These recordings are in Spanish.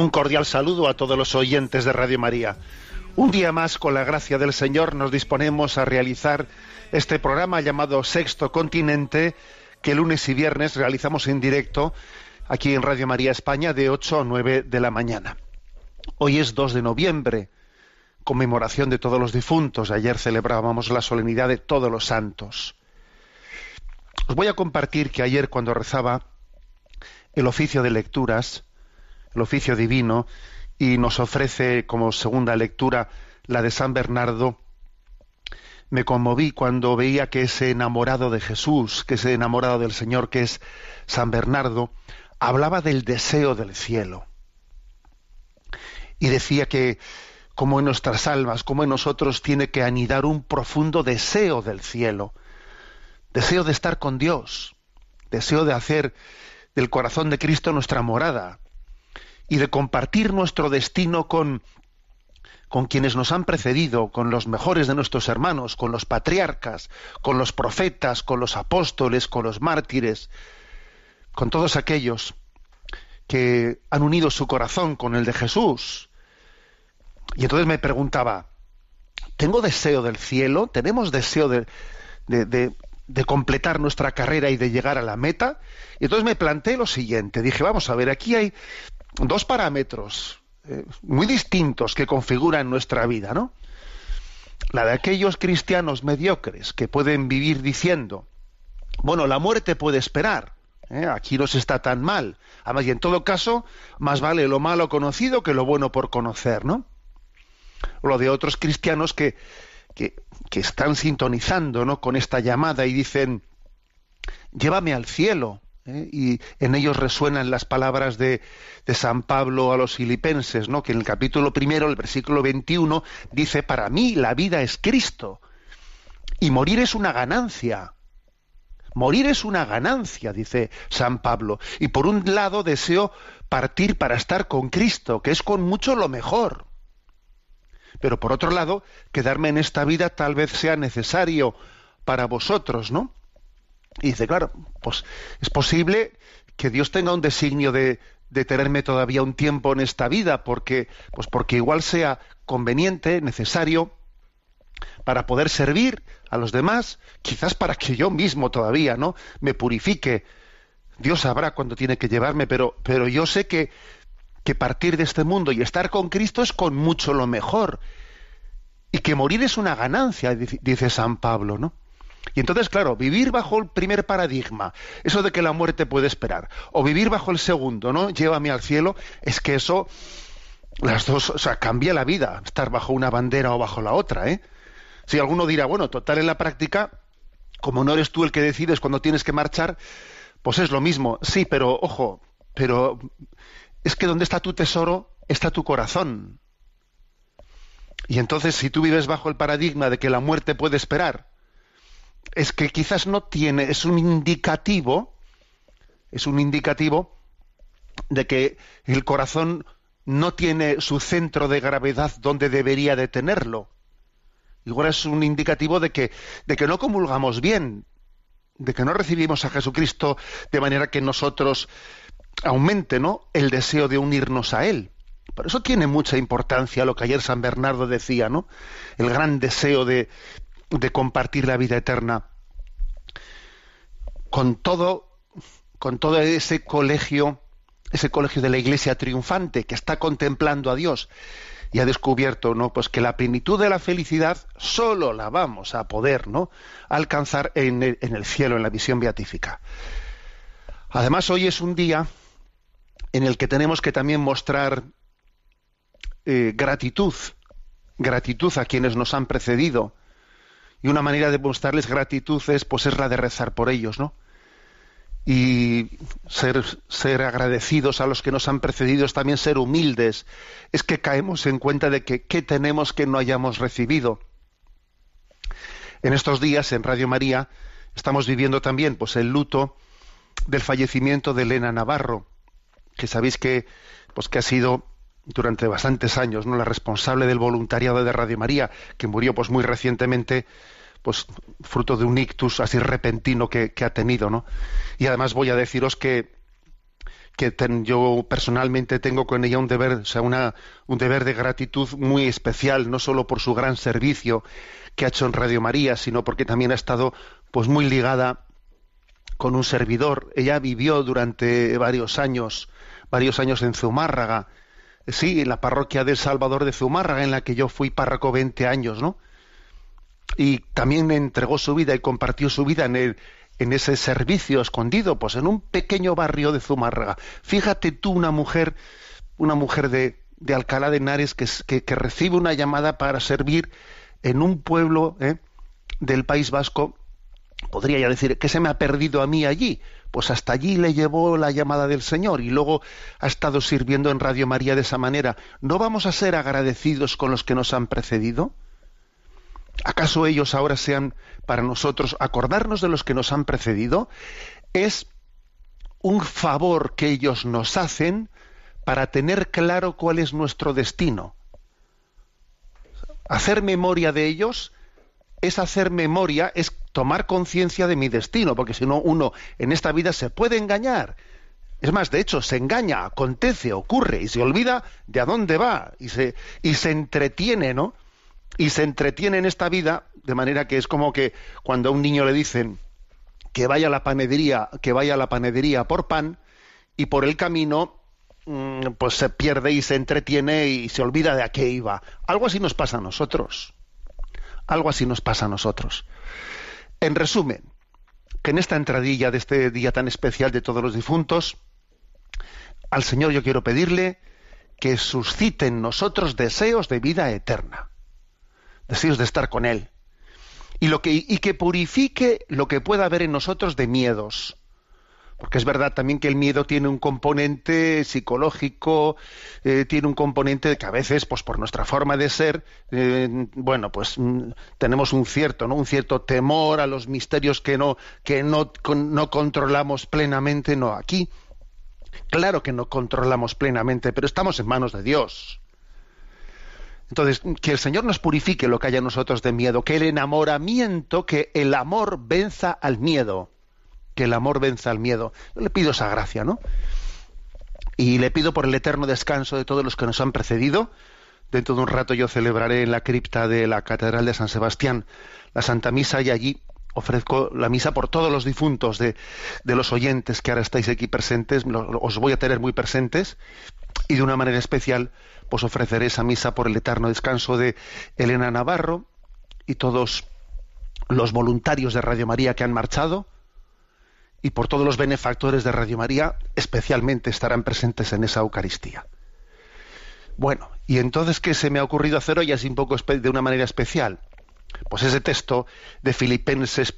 Un cordial saludo a todos los oyentes de Radio María. Un día más, con la gracia del Señor, nos disponemos a realizar este programa llamado Sexto Continente, que lunes y viernes realizamos en directo aquí en Radio María España de 8 a 9 de la mañana. Hoy es 2 de noviembre, conmemoración de todos los difuntos. Ayer celebrábamos la solemnidad de todos los santos. Os voy a compartir que ayer cuando rezaba el oficio de lecturas, el oficio divino, y nos ofrece como segunda lectura la de San Bernardo, me conmoví cuando veía que ese enamorado de Jesús, que ese enamorado del Señor, que es San Bernardo, hablaba del deseo del cielo. Y decía que como en nuestras almas, como en nosotros tiene que anidar un profundo deseo del cielo, deseo de estar con Dios, deseo de hacer del corazón de Cristo nuestra morada y de compartir nuestro destino con, con quienes nos han precedido, con los mejores de nuestros hermanos, con los patriarcas, con los profetas, con los apóstoles, con los mártires, con todos aquellos que han unido su corazón con el de Jesús. Y entonces me preguntaba, ¿tengo deseo del cielo? ¿Tenemos deseo de, de, de, de completar nuestra carrera y de llegar a la meta? Y entonces me planteé lo siguiente, dije, vamos a ver, aquí hay dos parámetros eh, muy distintos que configuran nuestra vida, ¿no? La de aquellos cristianos mediocres que pueden vivir diciendo, bueno, la muerte puede esperar, ¿eh? aquí no se está tan mal. Además, y en todo caso, más vale lo malo conocido que lo bueno por conocer, ¿no? O lo de otros cristianos que, que, que están sintonizando ¿no? con esta llamada y dicen, llévame al cielo, ¿eh? y en ellos resuenan las palabras de, de, San Pablo a los filipenses, ¿no? que en el capítulo primero, el versículo 21, dice, para mí la vida es Cristo y morir es una ganancia. Morir es una ganancia, dice San Pablo. Y por un lado deseo partir para estar con Cristo, que es con mucho lo mejor. Pero por otro lado, quedarme en esta vida tal vez sea necesario para vosotros, ¿no? Y dice, claro, pues es posible que Dios tenga un designio de, de, tenerme todavía un tiempo en esta vida, porque, pues porque igual sea conveniente, necesario, para poder servir a los demás, quizás para que yo mismo todavía, ¿no? me purifique. Dios sabrá cuándo tiene que llevarme, pero, pero yo sé que, que partir de este mundo y estar con Cristo es con mucho lo mejor. Y que morir es una ganancia, dice San Pablo, ¿no? Y entonces, claro, vivir bajo el primer paradigma, eso de que la muerte puede esperar, o vivir bajo el segundo, ¿no? Llévame al cielo, es que eso, las dos, o sea, cambia la vida, estar bajo una bandera o bajo la otra, ¿eh? Si alguno dirá, bueno, total en la práctica, como no eres tú el que decides cuando tienes que marchar, pues es lo mismo. Sí, pero ojo, pero es que donde está tu tesoro está tu corazón. Y entonces, si tú vives bajo el paradigma de que la muerte puede esperar, es que quizás no tiene, es un indicativo, es un indicativo de que el corazón no tiene su centro de gravedad donde debería de tenerlo. Igual es un indicativo de que, de que no comulgamos bien, de que no recibimos a Jesucristo de manera que nosotros aumente ¿no? el deseo de unirnos a Él. Por eso tiene mucha importancia lo que ayer San Bernardo decía, ¿no? El gran deseo de, de compartir la vida eterna con todo, con todo ese colegio, ese colegio de la Iglesia triunfante que está contemplando a Dios y ha descubierto, ¿no? Pues que la plenitud de la felicidad solo la vamos a poder, ¿no? Alcanzar en el, en el cielo, en la visión beatífica. Además, hoy es un día en el que tenemos que también mostrar eh, gratitud, gratitud a quienes nos han precedido. Y una manera de mostrarles gratitud es, pues, es la de rezar por ellos, ¿no? Y ser, ser agradecidos a los que nos han precedido es también ser humildes. Es que caemos en cuenta de que qué tenemos que no hayamos recibido. En estos días, en Radio María, estamos viviendo también, pues, el luto del fallecimiento de Elena Navarro, que sabéis que, pues, que ha sido durante bastantes años, ¿no? La responsable del voluntariado de Radio María, que murió pues muy recientemente, pues fruto de un ictus así repentino que, ha tenido, ¿no? Y además voy a deciros que, que yo personalmente tengo con ella un deber, o sea, una, un deber de gratitud muy especial, no solo por su gran servicio que ha hecho en Radio María, sino porque también ha estado pues muy ligada con un servidor. Ella vivió durante varios años, varios años en Zumárraga, sí, en la parroquia del Salvador de Zumárraga, en la que yo fui párroco 20 años, ¿no? Y también entregó su vida y compartió su vida en, el, en ese servicio escondido, pues en un pequeño barrio de Zumárraga. Fíjate tú, una mujer, una mujer de, de Alcalá de Henares que, que, recibe una llamada para servir en un pueblo ¿eh? del País Vasco, podría ya decir, que se me ha perdido a mí allí? pues hasta allí le llevó la llamada del Señor y luego ha estado sirviendo en Radio María de esa manera. ¿No vamos a ser agradecidos con los que nos han precedido? ¿Acaso ellos ahora sean para nosotros acordarnos de los que nos han precedido? Es un favor que ellos nos hacen para tener claro cuál es nuestro destino. Hacer memoria de ellos es hacer memoria, es tomar conciencia de mi destino, porque si no, uno en esta vida se puede engañar. Es más, de hecho, se engaña, acontece, ocurre y se olvida de a dónde va y se, y se entretiene, ¿no? Y se entretiene en esta vida de manera que es como que cuando a un niño le dicen que vaya a la panadería, que vaya a la panadería por pan y por el camino mm, pues se pierde y se entretiene y se olvida de a qué iba. Algo así nos pasa a nosotros. Algo así nos pasa a nosotros. En resumen, que en esta entradilla de este día tan especial de todos los difuntos, al Señor yo quiero pedirle que suscite en nosotros deseos de vida eterna, deseos de estar con Él, y, lo que, y que purifique lo que pueda haber en nosotros de miedos, porque es verdad también que el miedo tiene un componente psicológico, eh, tiene un componente que a veces, pues por nuestra forma de ser, eh, bueno, pues mm, tenemos un cierto, ¿no? Un cierto temor a los misterios que no, que no, no controlamos plenamente, no aquí. Claro que no controlamos plenamente, pero estamos en manos de Dios. Entonces, que el Señor nos purifique lo que haya en nosotros de miedo, que el enamoramiento, que el amor venza al miedo que el amor venza al miedo. Yo le pido esa gracia, ¿no? Y le pido por el eterno descanso de todos los que nos han precedido. Dentro de un rato yo celebraré en la cripta de la Catedral de San Sebastián la Santa Misa y allí ofrezco la misa por todos los difuntos de, de los oyentes que ahora estáis aquí presentes. Os voy a tener muy presentes y de una manera especial pues ofreceré esa misa por el eterno descanso de Elena Navarro y todos los voluntarios de Radio María que han marchado y por todos los benefactores de Radio María, especialmente estarán presentes en esa Eucaristía. Bueno, y entonces, ¿qué se me ha ocurrido hacer hoy así un poco de una manera especial? Pues ese texto de Filipenses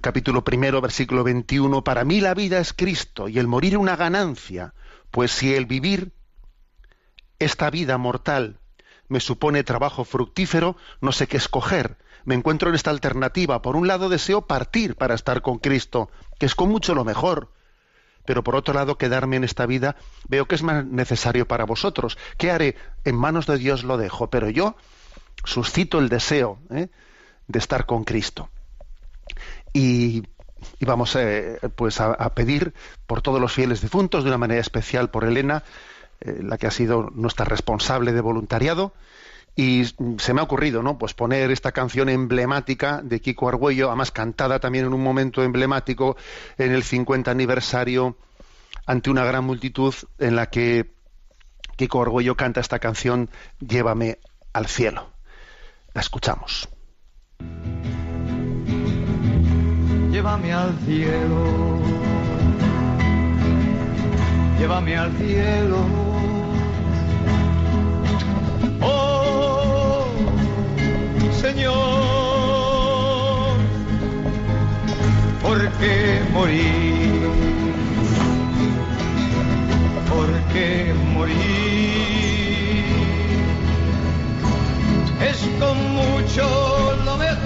capítulo primero, versículo 21, para mí la vida es Cristo y el morir una ganancia, pues si el vivir esta vida mortal me supone trabajo fructífero, no sé qué escoger, me encuentro en esta alternativa. Por un lado deseo partir para estar con Cristo, que es con mucho lo mejor. Pero por otro lado, quedarme en esta vida veo que es más necesario para vosotros. ¿Qué haré? En manos de Dios lo dejo, pero yo suscito el deseo ¿eh? de estar con Cristo. Y, vamos eh, pues a, pedir por todos los fieles difuntos, de una manera especial por Elena, eh, la que ha sido nuestra responsable de voluntariado, y se me ha ocurrido, ¿no? Pues poner esta canción emblemática de Kiko Argüello, además cantada también en un momento emblemático en el 50 aniversario ante una gran multitud en la que Kiko Orgüello canta esta canción Llévame al cielo. La escuchamos. Llévame al cielo, llévame al cielo. Señor, ¿por qué morir? ¿Por qué morir? Es con mucho lo mejor.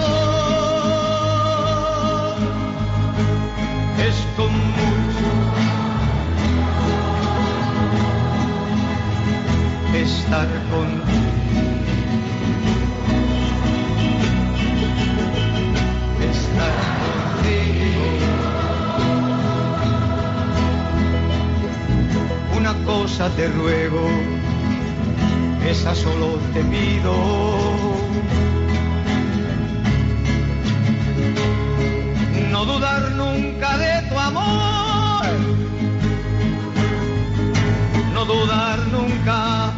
Es con mucho estar contigo. Una cosa te ruego, esa solo te pido. No dudar nunca de tu amor, no dudar nunca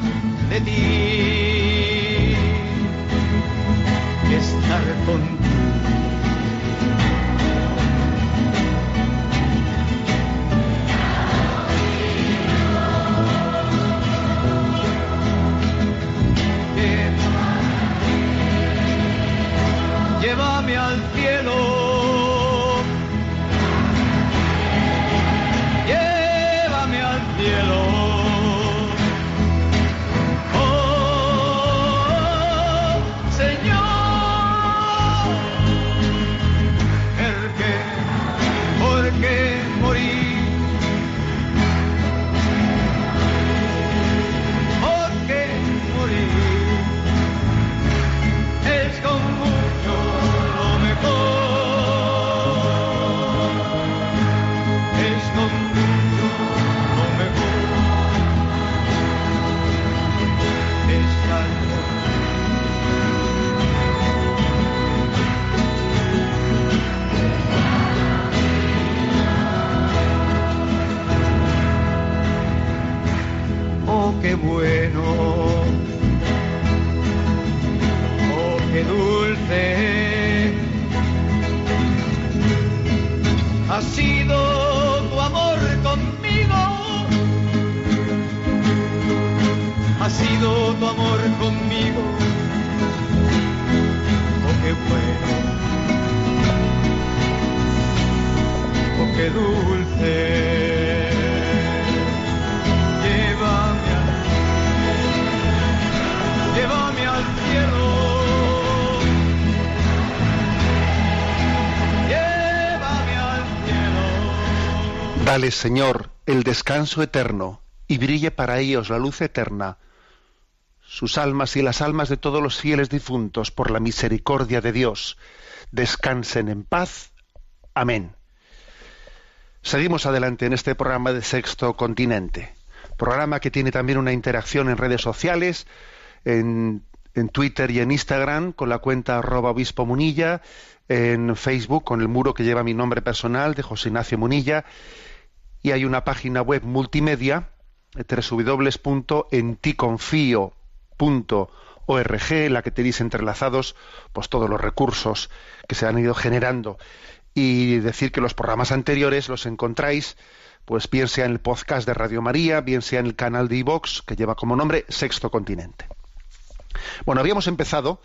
de ti. Estar contigo. Llévame al Oh, qué dulce. Llévame al. Llévame al cielo. Dale, Señor, el descanso eterno, y brille para ellos la luz eterna. Sus almas y las almas de todos los fieles difuntos, por la misericordia de Dios, descansen en paz. Amén. Seguimos adelante en este programa de Sexto Continente. Programa que tiene también una interacción en redes sociales, en, en Twitter y en Instagram, con la cuenta arroba obispo Munilla, en Facebook, con el muro que lleva mi nombre personal de José Ignacio Munilla, y hay una página web multimedia, www.enticonfio.org, en la que tenéis entrelazados pues todos los recursos que se han ido generando. Y decir que los programas anteriores los encontráis pues bien sea en el podcast de Radio María, bien sea en el canal de iVox, que lleva como nombre Sexto Continente. Bueno, habíamos empezado,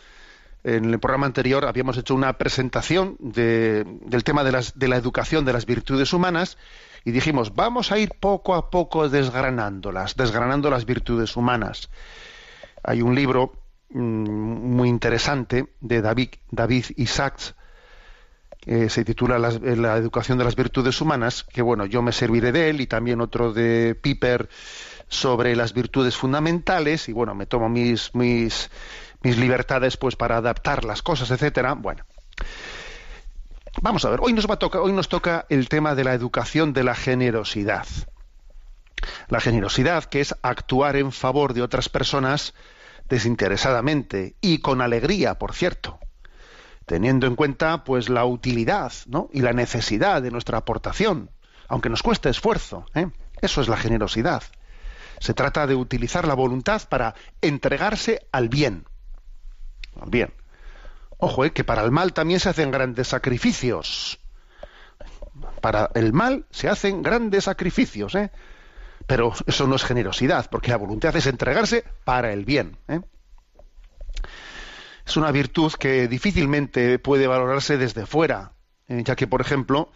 en el programa anterior, habíamos hecho una presentación de- del tema de, las- de la educación de las virtudes humanas y dijimos, vamos a ir poco a poco desgranándolas, desgranando las virtudes humanas. Hay un libro mm, muy interesante de David, David Isaacs, que se titula eh, La educación de las virtudes humanas, que bueno, yo me serviré de él y también otro de Piper sobre las virtudes fundamentales y bueno, me tomo mis mis mis libertades pues para adaptar las cosas, etcétera. Bueno, vamos a ver. Hoy nos va a tocar, hoy nos toca el tema de la educación de la generosidad. La generosidad, que es actuar en favor de otras personas desinteresadamente y con alegría, por cierto, teniendo en cuenta pues la utilidad ¿no? y la necesidad de nuestra aportación, aunque nos cueste esfuerzo. ¿eh? Eso es la generosidad. Se trata de utilizar la voluntad para entregarse al bien. Bien. Ojo, eh, que para el mal también se hacen grandes sacrificios. Para el mal se hacen grandes sacrificios, ¿eh? Pero eso no es generosidad, porque la voluntad es entregarse para el bien. ¿eh? Es una virtud que difícilmente puede valorarse desde fuera, ¿eh? ya que, por ejemplo,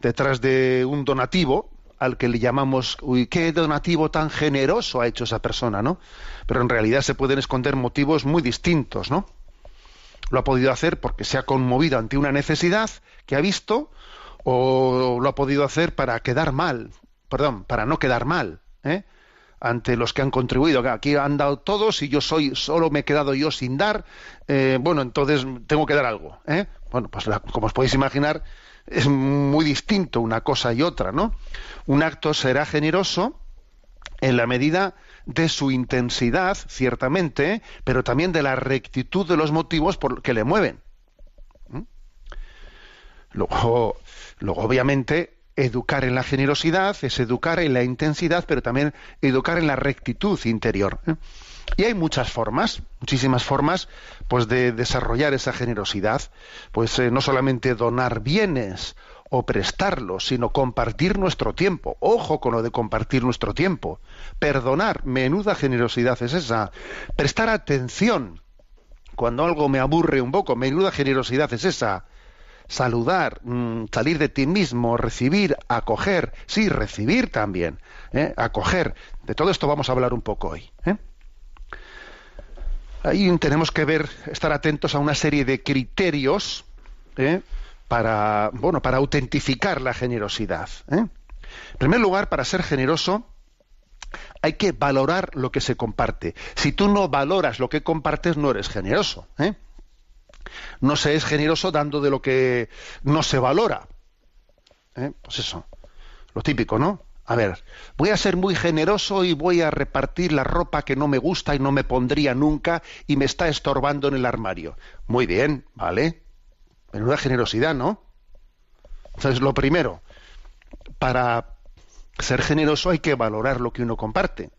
detrás de un donativo, al que le llamamos, uy, qué donativo tan generoso ha hecho esa persona, ¿no? Pero en realidad se pueden esconder motivos muy distintos, ¿no? Lo ha podido hacer porque se ha conmovido ante una necesidad que ha visto, o lo ha podido hacer para quedar mal, perdón, para no quedar mal, ¿eh? ante los que han contribuido. Aquí han dado todos y yo soy, solo me he quedado yo sin dar. eh, bueno, entonces tengo que dar algo. ¿eh? Bueno, pues la- como os podéis imaginar, es muy distinto una cosa y otra, ¿no? Un acto será generoso en la medida de su intensidad, ciertamente, pero también de la rectitud de los motivos por que le mueven. Luego, luego, obviamente, educar en la generosidad es educar en la intensidad, pero también educar en la rectitud interior. ¿eh? Y hay muchas formas, muchísimas formas, pues de desarrollar esa generosidad. Pues eh, no solamente donar bienes o prestarlos, sino compartir nuestro tiempo. Ojo con lo de compartir nuestro tiempo. Perdonar, menuda generosidad es esa. Prestar atención cuando algo me aburre un poco, menuda generosidad es esa. Saludar, mm, salir de ti mismo, recibir, acoger, sí, recibir también, ¿eh? acoger. De todo esto vamos a hablar un poco hoy. ¿eh? Ahí tenemos que ver, estar atentos a una serie de criterios ¿eh? para, bueno, para autentificar la generosidad. ¿eh? En primer lugar, para ser generoso, hay que valorar lo que se comparte. Si tú no valoras lo que compartes, no eres generoso. ¿eh? No se es generoso dando de lo que no se valora. ¿eh? Pues eso, lo típico, ¿no? A ver, voy a ser muy generoso y voy a repartir la ropa que no me gusta y no me pondría nunca y me está estorbando en el armario. Muy bien, ¿vale? Menuda generosidad, ¿no? Entonces, lo primero, para ser generoso hay que valorar lo que uno comparte.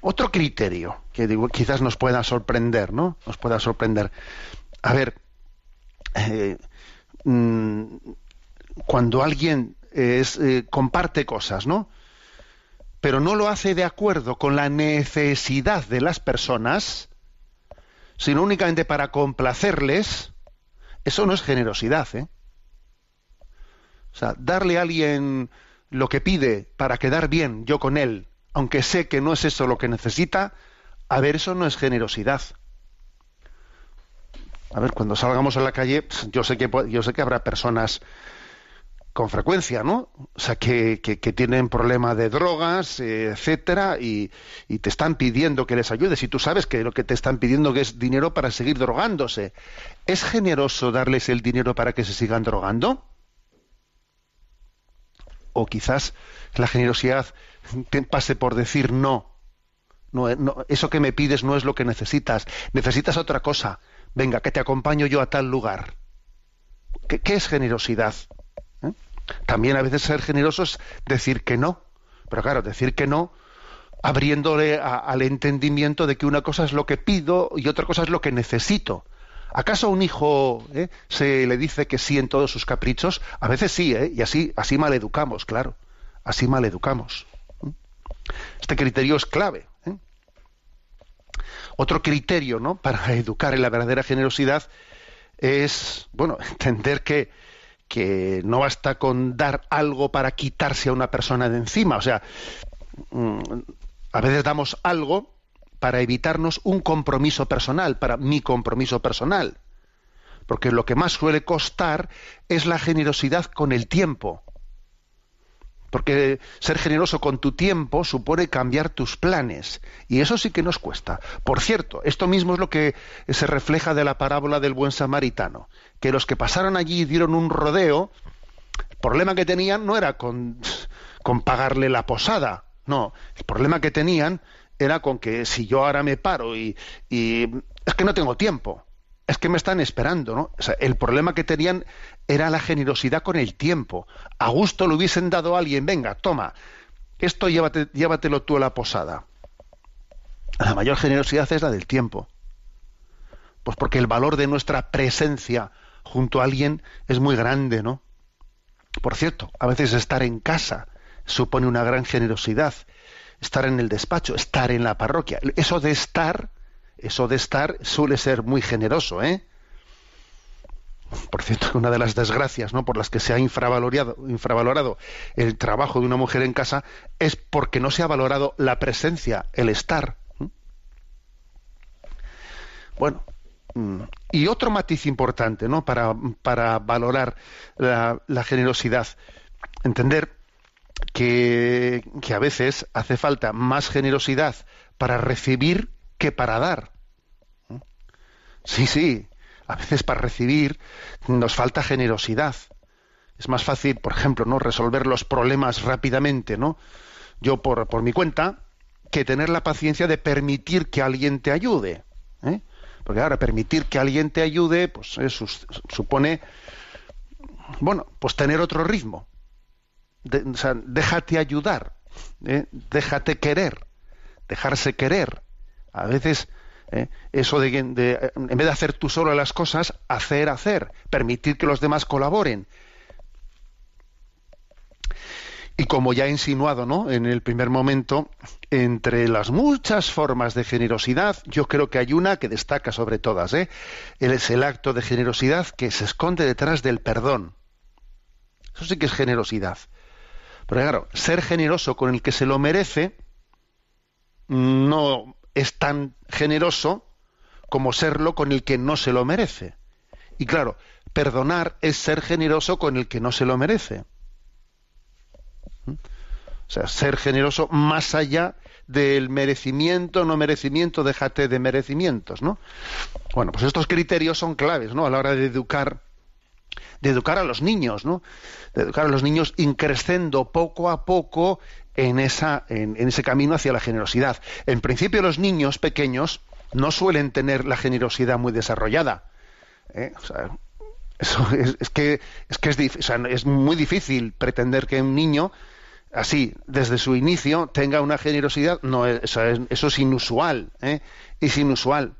Otro criterio que digo, quizás nos pueda sorprender, ¿no? Nos pueda sorprender. A ver, eh, mm, cuando alguien eh, comparte cosas, ¿no? Pero no lo hace de acuerdo con la necesidad de las personas, sino únicamente para complacerles, eso no es generosidad, ¿eh? O sea, darle a alguien lo que pide para quedar bien yo con él, aunque sé que no es eso lo que necesita, a ver, eso no es generosidad. A ver, cuando salgamos a la calle, yo sé que yo sé que habrá personas con frecuencia, ¿no? O sea, que, que, tienen problema de drogas, etcétera, y, y, te están pidiendo que les ayudes. Y tú sabes que lo que te están pidiendo es dinero para seguir drogándose. ¿Es generoso darles el dinero para que se sigan drogando? O quizás la generosidad pase por decir no. No, no. Eso que me pides no es lo que necesitas. Necesitas otra cosa. Venga, que te acompaño yo a tal lugar. ¿Qué, es generosidad? ¿Eh? También a veces ser generoso es decir que no. Pero claro, decir que no abriéndole al entendimiento de que una cosa es lo que pido y otra cosa es lo que necesito. ¿Acaso a un hijo eh, se le dice que sí en todos sus caprichos? A veces sí, ¿eh? y así, así maleducamos, claro. Así maleducamos. Este criterio es clave. ¿eh? Otro criterio ¿no? para educar en la verdadera generosidad es bueno entender que, que no basta con dar algo para quitarse a una persona de encima. O sea, a veces damos algo para evitarnos un compromiso personal, para mi compromiso personal. Porque lo que más suele costar es la generosidad con el tiempo. Porque ser generoso con tu tiempo supone cambiar tus planes. Y eso sí que nos cuesta. Por cierto, esto mismo es lo que se refleja de la parábola del buen samaritano. Que los que pasaron allí dieron un rodeo, el problema que tenían no era con, con pagarle la posada. No, el problema que tenían era con que si yo ahora me paro y, es que no tengo tiempo, es que me están esperando, ¿no? O sea, el problema que tenían era la generosidad con el tiempo. A gusto le hubiesen dado a alguien, venga, toma, esto llévate, llévatelo tú a la posada. La mayor generosidad es la del tiempo. Pues porque el valor de nuestra presencia junto a alguien es muy grande, ¿no? Por cierto, a veces estar en casa supone una gran generosidad. Estar en el despacho, estar en la parroquia. Eso de estar, eso de estar suele ser muy generoso, ¿eh? Por cierto, una de las desgracias ¿no? por las que se ha infravalorado, infravalorado el trabajo de una mujer en casa es porque no se ha valorado la presencia, el estar. Bueno, mm, y otro matiz importante ¿no? para, valorar la generosidad, entender que, a veces hace falta más generosidad para recibir que para dar. Sí, sí, a veces para recibir nos falta generosidad. Es más fácil, por ejemplo, no resolver los problemas rápidamente, ¿no? Yo por, por mi cuenta, que tener la paciencia de permitir que alguien te ayude. ¿eh? Porque ahora permitir que alguien te ayude, pues eso supone, bueno, pues tener otro ritmo. Déjate ayudar, ¿eh? déjate querer, dejarse querer. A veces ¿eh? eso de, de, en vez de hacer tú solo las cosas, hacer, hacer, permitir que los demás colaboren. Y como ya he insinuado ¿no? en el primer momento, entre las muchas formas de generosidad, yo creo que hay una que destaca sobre todas. ¿eh? Es el acto de generosidad que se esconde detrás del perdón. Eso sí que es generosidad. Pero claro, ser generoso con el que se lo merece no es tan generoso como serlo con el que no se lo merece. Y claro, perdonar es ser generoso con el que no se lo merece. O sea, ser generoso más allá del merecimiento, no merecimiento, déjate de merecimientos, ¿no? Bueno, pues estos criterios son claves, ¿no? A la hora de educar, de educar a los niños, ¿no? De educar a los niños increciendo poco a poco en, esa, en, ese camino hacia la generosidad. En principio, los niños pequeños no suelen tener la generosidad muy desarrollada. ¿eh? Es, que, es muy difícil pretender que un niño así, desde su inicio, tenga una generosidad, no, eso es, eso es inusual, ¿eh? es inusual,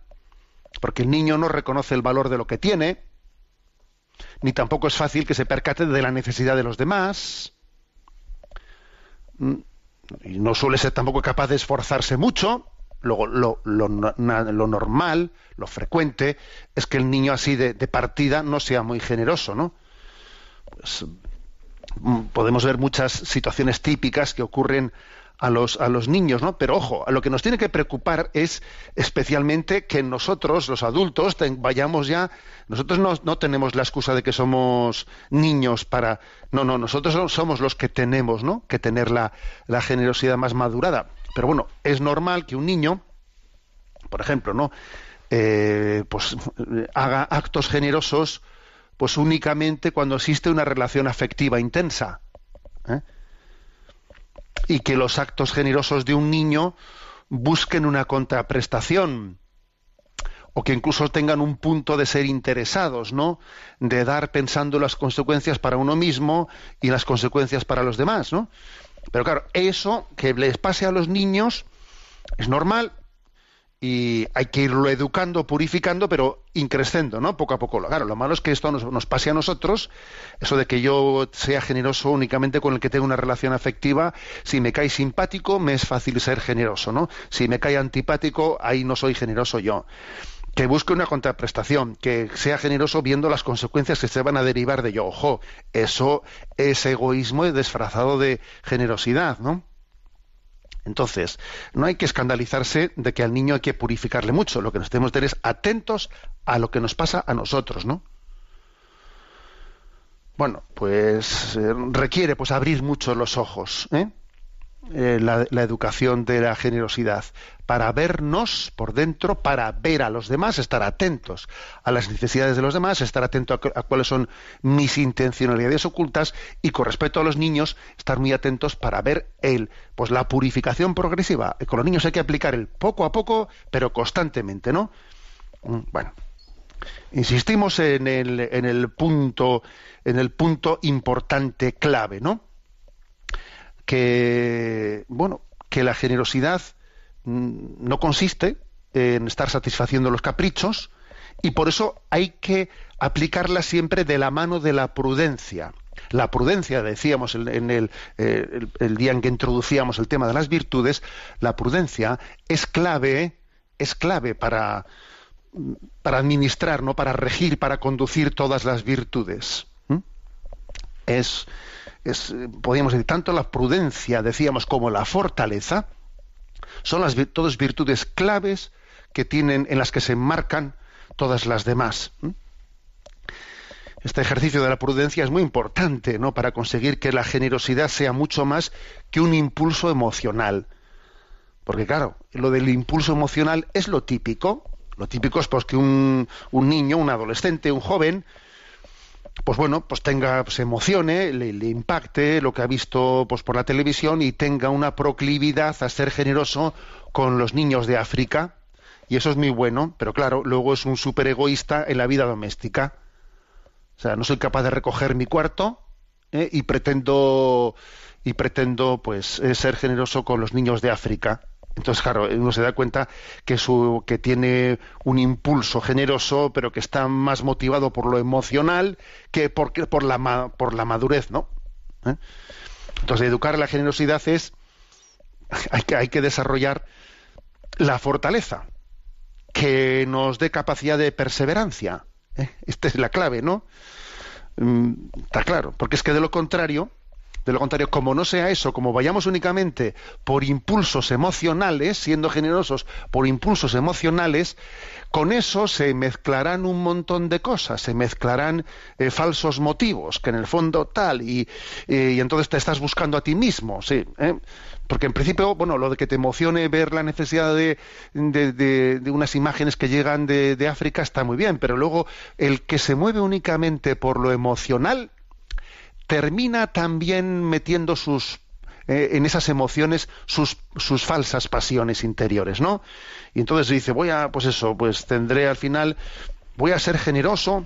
porque el niño no reconoce el valor de lo que tiene, ni tampoco es fácil que se percate de la necesidad de los demás, y no suele ser tampoco capaz de esforzarse mucho, lo, lo, lo, lo, normal, lo frecuente, es que el niño así de, de partida no sea muy generoso, ¿no? Pues, podemos ver muchas situaciones típicas que ocurren a los, a los niños, ¿no? Pero ojo, a lo que nos tiene que preocupar es especialmente que nosotros, los adultos, vayamos ya, nosotros no, no, tenemos la excusa de que somos niños para, no, no, nosotros somos los que tenemos, ¿no? Que tener la, la generosidad más madurada. Pero bueno, es normal que un niño, por ejemplo, ¿no? Eh, pues haga actos generosos pues únicamente cuando existe una relación afectiva intensa. ¿eh? Y que los actos generosos de un niño busquen una contraprestación o que incluso tengan un punto de ser interesados, ¿no? De dar pensando las consecuencias para uno mismo y las consecuencias para los demás, ¿no? Pero claro, eso que les pase a los niños es normal, y hay que irlo educando, purificando, pero increciendo, ¿no? Poco a poco. Claro, lo malo es que esto nos, pase a nosotros, eso de que yo sea generoso únicamente con el que tengo una relación afectiva, si me cae simpático, me es fácil ser generoso, ¿no? Si me cae antipático, ahí no soy generoso yo. Que busque una contraprestación, que sea generoso viendo las consecuencias que se van a derivar de yo. Ojo, eso es egoísmo disfrazado de generosidad, ¿no? Entonces, no hay que escandalizarse de que al niño hay que purificarle mucho. Lo que nos tenemos que tener es atentos a lo que nos pasa a nosotros, ¿no? Bueno, pues eh, requiere pues abrir mucho los ojos, ¿eh? Eh, la, la, educación de la generosidad, para vernos por dentro, para ver a los demás, estar atentos a las necesidades de los demás, estar atento a, cuáles son mis intencionalidades ocultas y con respecto a los niños, estar muy atentos para ver el, pues la purificación progresiva. Con los niños hay que aplicar el poco a poco, pero constantemente, ¿no? Mm, bueno, insistimos en el, en el punto, en el punto importante clave, ¿no? Que, bueno, que la generosidad mm, no consiste en estar satisfaciendo los caprichos y por eso hay que aplicarla siempre de la mano de la prudencia. La prudencia, decíamos en el, eh, el, día en que introducíamos el tema de las virtudes, la prudencia es clave, es clave para, para administrar, ¿no? para regir, para conducir todas las virtudes. Es, es, podríamos decir, tanto la prudencia, decíamos, como la fortaleza, son las todas virtudes claves que tienen, en las que se enmarcan todas las demás. Este ejercicio de la prudencia es muy importante, ¿no? Para conseguir que la generosidad sea mucho más que un impulso emocional. Porque claro, lo del impulso emocional es lo típico. Lo típico es pues que un, un niño, un adolescente, un joven, pues bueno, pues tenga, se emocione, le, le, impacte lo que ha visto pues por la televisión y tenga una proclividad a ser generoso con los niños de África. Y eso es muy bueno, pero claro, luego es un súper egoísta en la vida doméstica. O sea, no soy capaz de recoger mi cuarto ¿eh? y pretendo y pretendo pues eh, ser generoso con los niños de África. Entonces, claro, uno se da cuenta que su que tiene un impulso generoso, pero que está más motivado por lo emocional que por, por la por la madurez, ¿no? ¿Eh? Entonces, educar la generosidad es hay que hay que desarrollar la fortaleza que nos dé capacidad de perseverancia. ¿eh? Esta es la clave, ¿no? Mm, está claro, porque es que de lo contrario, de lo contrario, como no sea eso, como vayamos únicamente por impulsos emocionales, siendo generosos por impulsos emocionales, con eso se mezclarán un montón de cosas, se mezclarán eh, falsos motivos, que en el fondo tal, y, entonces te estás buscando a ti mismo, sí. ¿eh? Porque en principio, bueno, lo de que te emocione ver la necesidad de, de unas imágenes que llegan de, África está muy bien, pero luego el que se mueve únicamente por lo emocional termina también metiendo sus eh, en esas emociones sus, sus falsas pasiones interiores, ¿no? Y entonces dice, voy a, pues eso, pues tendré al final, voy a ser generoso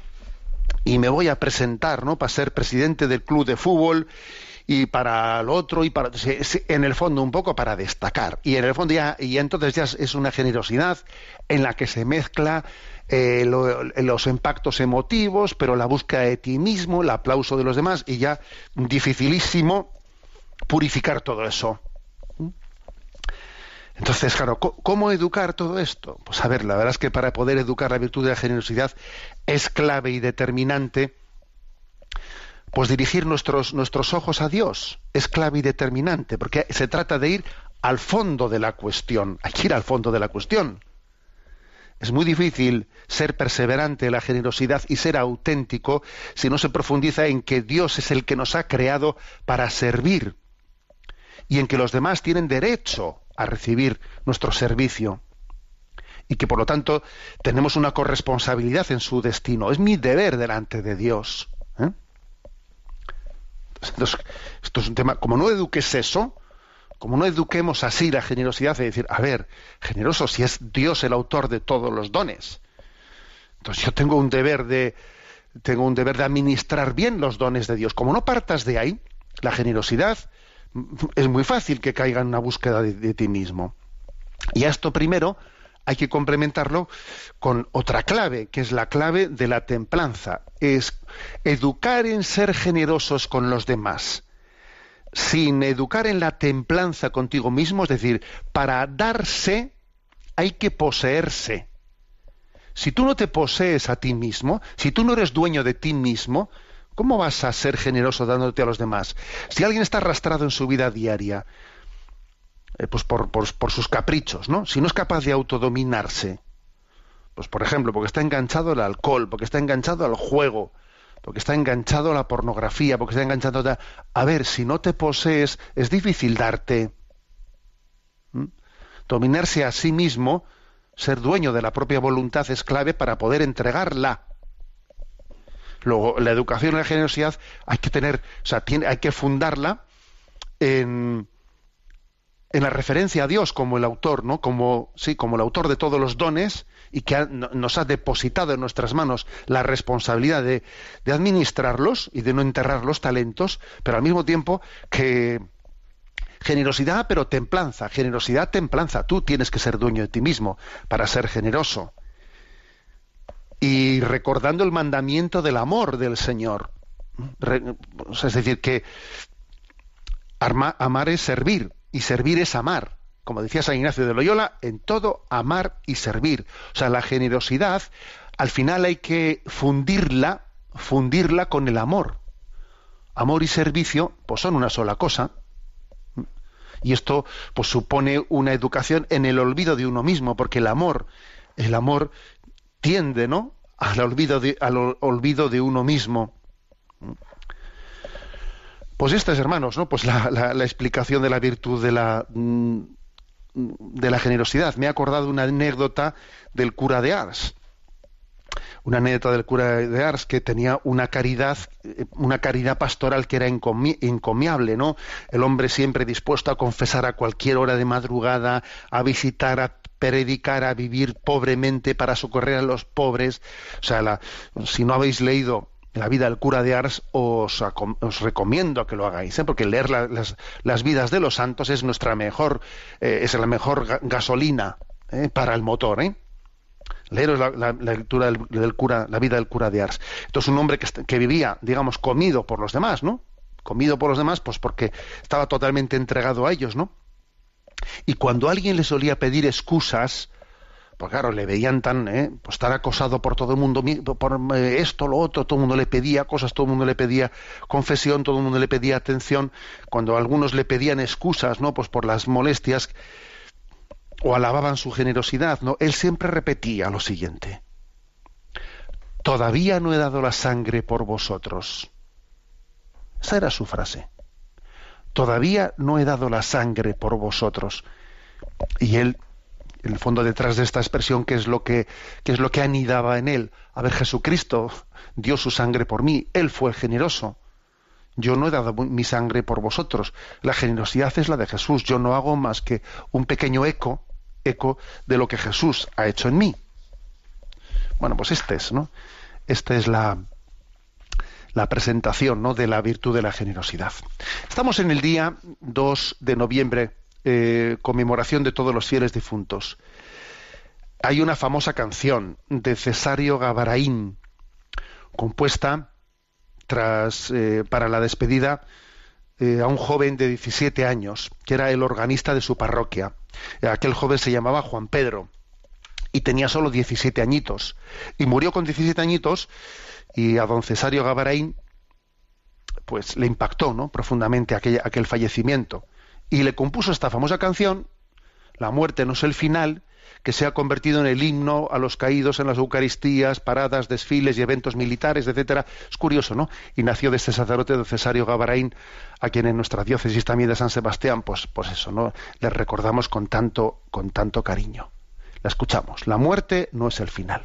y me voy a presentar, ¿no? Para ser presidente del club de fútbol y para lo otro y para en el fondo un poco para destacar y en el fondo ya y entonces ya es una generosidad en la que se mezcla eh, lo, los impactos emotivos pero la búsqueda de ti mismo el aplauso de los demás y ya dificilísimo purificar todo eso entonces, claro, ¿cómo educar todo esto? Pues a ver, la verdad es que para poder educar la virtud de la generosidad es clave y determinante pues dirigir nuestros, nuestros ojos a Dios es clave y determinante, porque se trata de ir al fondo de la cuestión, hay que ir al fondo de la cuestión. Es muy difícil ser perseverante en la generosidad y ser auténtico si no se profundiza en que Dios es el que nos ha creado para servir y en que los demás tienen derecho a recibir nuestro servicio y que por lo tanto tenemos una corresponsabilidad en su destino. Es mi deber delante de Dios. ¿eh? Esto es un tema, como no eduques eso, como no eduquemos así la generosidad de decir, a ver, generoso si es Dios el autor de todos los dones. Entonces yo tengo un deber de tengo un deber de administrar bien los dones de Dios. Como no partas de ahí, la generosidad es muy fácil que caiga en una búsqueda de, de ti mismo. Y a esto primero hay que complementarlo con otra clave, que es la clave de la templanza. Es educar en ser generosos con los demás, sin educar en la templanza contigo mismo, es decir, para darse hay que poseerse. Si tú no te posees a ti mismo, si tú no eres dueño de ti mismo, ¿cómo vas a ser generoso dándote a los demás? Si alguien está arrastrado en su vida diaria, eh, pues por, por, sus caprichos, ¿no? Si no es capaz de autodominarse, pues por ejemplo, porque está enganchado al alcohol, porque está enganchado al juego, porque está enganchado a la pornografía, porque está enganchado a... A ver, si no te posees, es difícil darte. Dominarse a sí mismo, ser dueño de la propia voluntad es clave para poder entregarla. Luego, la educación y la generosidad hay que tener, o sea, tiene, hay que fundarla en, en la referencia a Dios como el autor, ¿no? Como sí, como el autor de todos los dones y que nos ha depositado en nuestras manos la responsabilidad de, administrarlos y de no enterrar los talentos, pero al mismo tiempo que Generosidad, pero templanza. Generosidad, templanza. Tú tienes que ser dueño de ti mismo para ser generoso. Y recordando el mandamiento del amor del Señor. es decir, que amar es servir y servir es amar. Como decía San Ignacio de Loyola, en todo amar y servir. O sea, la generosidad, al final hay que fundirla, fundirla con el amor. Amor y servicio, pues son una sola cosa. Y esto, pues supone una educación en el olvido de uno mismo, porque el amor, el amor tiende, ¿no? Al olvido de, al olvido de uno mismo. Pues esta es, hermanos, ¿no? Pues la, la, explicación de la virtud de la, mm, de la generosidad. Me he acordado una anécdota del cura de Ars. Una anécdota del cura de Ars que tenía una caridad, una caridad pastoral que era encomiable, ¿no? El hombre siempre dispuesto a confesar a cualquier hora de madrugada, a visitar, a predicar, a vivir pobremente para socorrer a los pobres. O sea, si no habéis leído la vida del cura de Ars, os, recomiendo que lo hagáis, ¿eh? porque leer las, vidas de los santos es nuestra mejor, eh, es la mejor gasolina ¿eh? para el motor. ¿eh? Leeros la, lectura del, cura, la vida del cura de Ars. Entonces, un hombre que, que vivía, digamos, comido por los demás, ¿no? Comido por los demás, pues porque estaba totalmente entregado a ellos, ¿no? Y cuando alguien le solía pedir excusas, pues claro, le veían tan, ¿eh? pues tan acosado por todo el mundo, por eh, esto, lo otro, todo el mundo le pedía cosas, todo el mundo le pedía confesión, todo el mundo le pedía atención, cuando algunos le pedían excusas, ¿no? Pues por las molestias o alababan su generosidad, ¿no? Él siempre repetía lo siguiente: Todavía no he dado la sangre por vosotros. Esa era su frase. Todavía no he dado la sangre por vosotros. Y él el fondo detrás de esta expresión, ¿qué es lo que, es lo que anidaba en él? A ver, Jesucristo dio su sangre por mí, Él fue el generoso. Yo no he dado mi sangre por vosotros. La generosidad es la de Jesús. Yo no hago más que un pequeño eco, eco de lo que Jesús ha hecho en mí. Bueno, pues este es, ¿no? Esta es la, la presentación ¿no? de la virtud de la generosidad. Estamos en el día 2 de noviembre eh, conmemoración de todos los fieles difuntos. Hay una famosa canción de Cesario Gavaraín, compuesta tras, eh, para la despedida eh, a un joven de 17 años, que era el organista de su parroquia. Aquel joven se llamaba Juan Pedro y tenía solo 17 añitos. Y murió con 17 añitos y a don Cesario Gavaraín pues le impactó ¿no? profundamente aquel, aquel fallecimiento y le compuso esta famosa canción, La muerte no es el final, que se ha convertido en el himno a los caídos en las Eucaristías, paradas, desfiles y eventos militares, etcétera. Es curioso, ¿no? Y nació de este sacerdote de Cesario Gavarain, a quien en nuestra diócesis también de San Sebastián, pues, pues eso, ¿no? Le recordamos con tanto, con tanto cariño. La escuchamos. La muerte no es el final.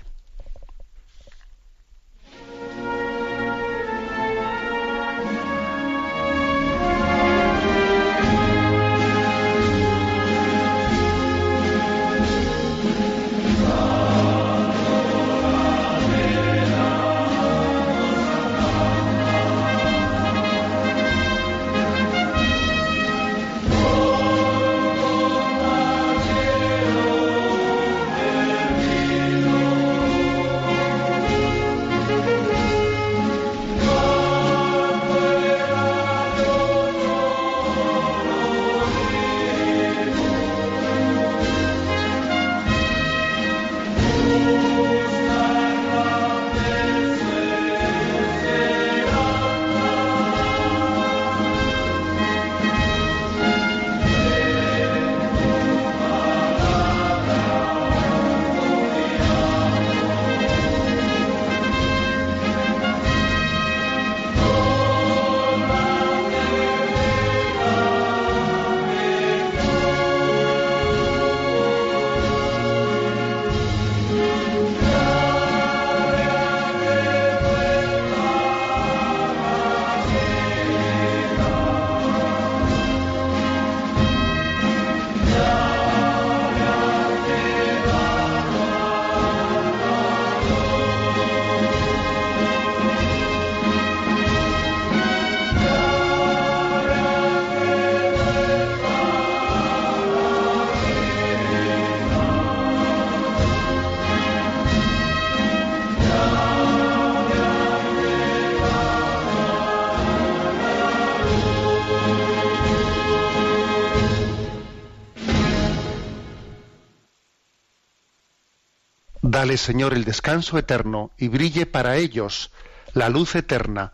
Dale, Señor, el descanso eterno y brille para ellos la luz eterna,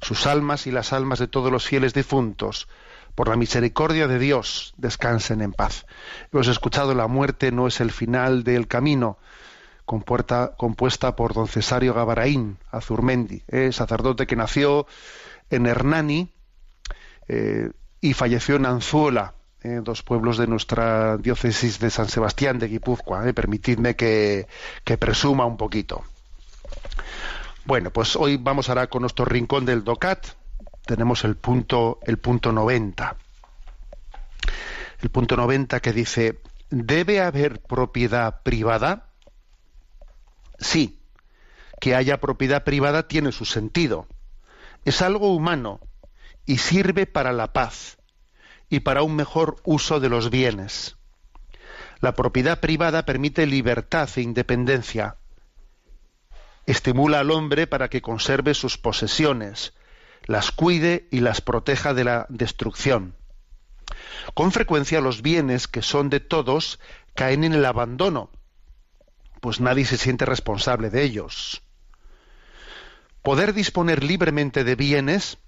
sus almas y las almas de todos los fieles difuntos. Por la misericordia de Dios, descansen en paz. Hemos escuchado La muerte no es el final del camino, compuesta por don Cesario Gabaraín Azurmendi, eh, sacerdote que nació en Hernani eh, y falleció en Anzuola, eh, dos pueblos de nuestra diócesis de San Sebastián de Guipúzcoa. permitidme que, que presuma un poquito. Bueno, pues hoy vamos ahora con nuestro rincón del DOCAT. Tenemos el punto, el punto 90. El punto 90 que dice, ¿debe haber propiedad privada? Sí, que haya propiedad privada tiene su sentido. Es algo humano y sirve para la paz y para un mejor uso de los bienes. La propiedad privada permite libertad e independencia estimula al hombre para que conserve sus posesiones, las cuide y las proteja de la destrucción. Con frecuencia los bienes que son de todos caen en el abandono, pues nadie se siente responsable de ellos. Poder disponer libremente de bienes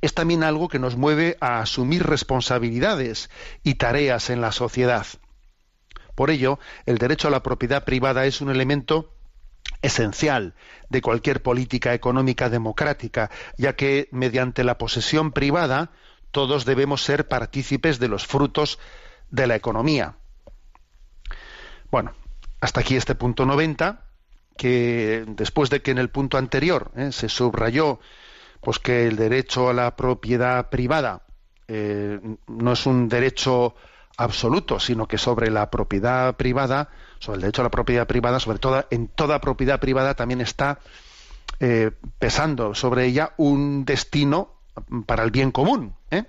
es también algo que nos mueve a asumir responsabilidades y tareas en la sociedad. Por ello, el derecho a la propiedad privada es un elemento esencial de cualquier política económica democrática, ya que mediante la posesión privada todos debemos ser partícipes de los frutos de la economía. Bueno, hasta aquí este punto 90, que después de que en el punto anterior eh, se subrayó pues que el derecho a la propiedad privada eh, no es un derecho absoluto, sino que sobre la propiedad privada sobre el derecho a la propiedad privada, sobre todo en toda propiedad privada también está eh, pesando sobre ella un destino para el bien común. ¿eh?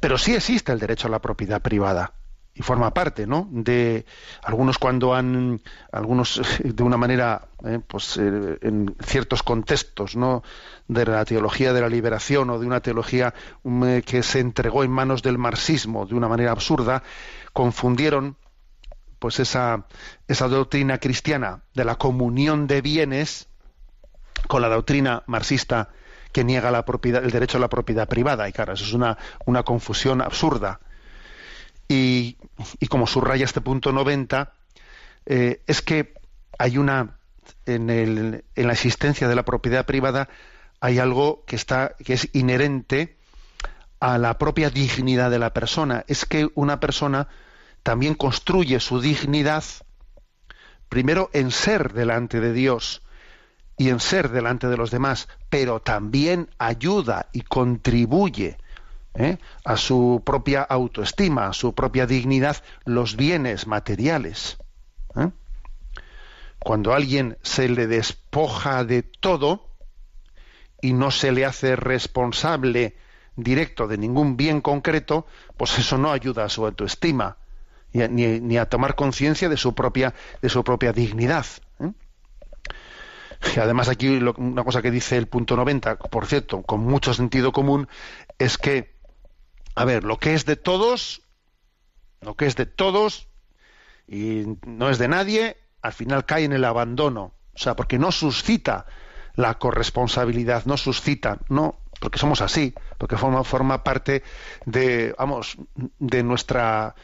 Pero sí existe el derecho a la propiedad privada y forma parte, ¿no? De algunos cuando han, algunos de una manera, ¿eh? pues en ciertos contextos, ¿no? De la teología de la liberación o de una teología que se entregó en manos del marxismo de una manera absurda, confundieron pues esa, esa doctrina cristiana de la comunión de bienes con la doctrina marxista que niega la propiedad, el derecho a la propiedad privada. Y claro, eso es una, una confusión absurda. Y, como subraya este punto 90, eh, es que hay una, en, el, en la existencia de la propiedad privada, hay algo que, está, que es inherente a la propia dignidad de la persona. Es que una persona también construye su dignidad primero en ser delante de Dios y en ser delante de los demás, pero también ayuda y contribuye ¿eh? a su propia autoestima, a su propia dignidad, los bienes materiales. ¿eh? Cuando a alguien se le despoja de todo y no se le hace responsable directo de ningún bien concreto, pues eso no ayuda a su autoestima ni, a tomar conciencia de su propia de su propia dignidad. ¿eh? Y además aquí una cosa que dice el punto 90, por cierto, con mucho sentido común, es que, a ver, lo que es de todos, lo que es de todos y no es de nadie, al final cae en el abandono. O sea, porque no suscita la corresponsabilidad, no suscita, no, porque somos así, porque forma, parte de, vamos, de nuestra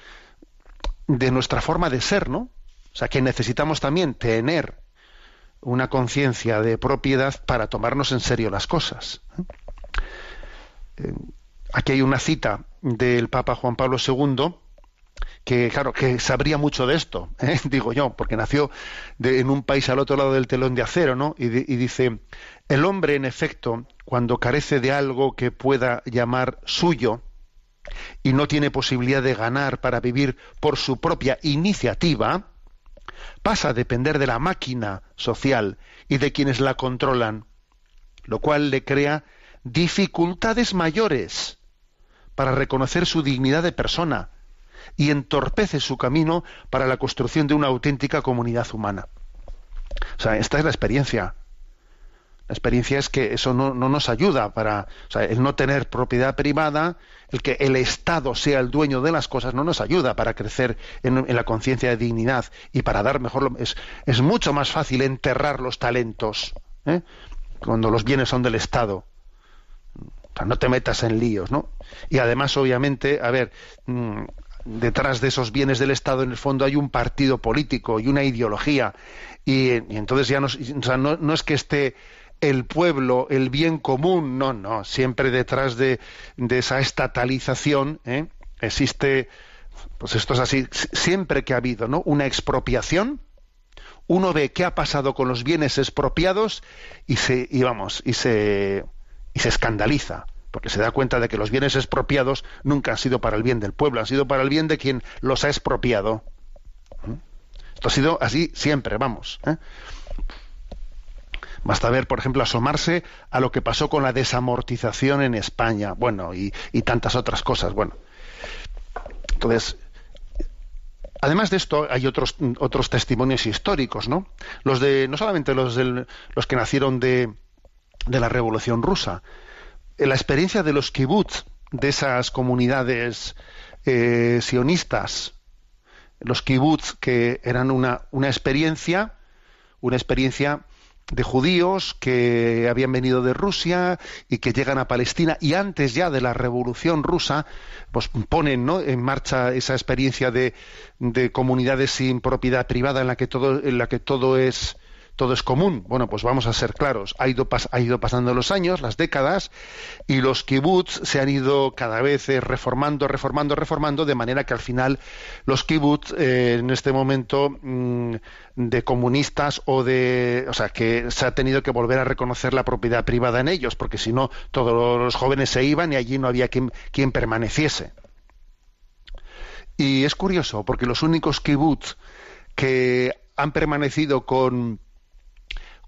de nuestra forma de ser, ¿no? O sea, que necesitamos también tener una conciencia de propiedad para tomarnos en serio las cosas. Eh, aquí hay una cita del Papa Juan Pablo II que, claro, que sabría mucho de esto, ¿eh? digo yo, porque nació en un país al otro lado del telón de acero, ¿no? y dice, el hombre, en efecto, cuando carece de algo que pueda llamar suyo, y no tiene posibilidad de ganar para vivir por su propia iniciativa, pasa a depender de la máquina social y de quienes la controlan, lo cual le crea dificultades mayores para reconocer su dignidad de persona y entorpece su camino para la construcción de una auténtica comunidad humana. O sea, esta es la experiencia. La experiencia es que eso no, no nos ayuda para, o sea, el no tener propiedad privada, el que el Estado sea el dueño de las cosas, no nos ayuda para crecer en, la conciencia de dignidad y para dar mejor. es mucho más fácil enterrar los talentos ¿eh? cuando los bienes son del Estado. No te metas en líos, ¿no? Y además, obviamente, a ver, mm, detrás de esos bienes del Estado, en el fondo, hay un partido político y una ideología. Y, entonces ya no, no, es que esté el pueblo, el bien común, no, no. Siempre detrás de, esa estatalización ¿eh? existe, pues esto es así, siempre que ha habido, ¿no? Una expropiación, uno ve qué ha pasado con los bienes expropiados y se y vamos y se y se escandaliza porque se da cuenta de que los bienes expropiados nunca han sido para el bien del pueblo han sido para el bien de quien los ha expropiado ¿Mm? esto ha sido así siempre vamos ¿eh? Basta ver, por ejemplo, asomarse a lo que pasó con la desamortización en España, bueno, y, tantas otras cosas, bueno. Entonces, Además de esto, hay otros, otros testimonios históricos, ¿no? Los de, no solamente los, del- los que nacieron de, de la Revolución Rusa, Eh, la experiencia de los kibbutz, de esas comunidades eh, sionistas, los kibbutz que eran una, una experiencia, una experiencia de judíos que habían venido de Rusia y que llegan a Palestina y antes ya de la Revolución Rusa, pues ponen ¿no? en marcha esa experiencia de, de comunidades sin propiedad privada en la que todo, en la que todo es todo es común. Bueno, pues vamos a ser claros. Ha ido, pas- ha ido pasando los años, las décadas, y los kibbutz se han ido cada vez eh, reformando, reformando, reformando, de manera que al final los kibbutz eh, en este momento mm, de comunistas o de, o sea, que se ha tenido que volver a reconocer la propiedad privada en ellos, porque si no todos los jóvenes se iban y allí no había quien, quien permaneciese. Y es curioso, porque los únicos kibbutz que han permanecido con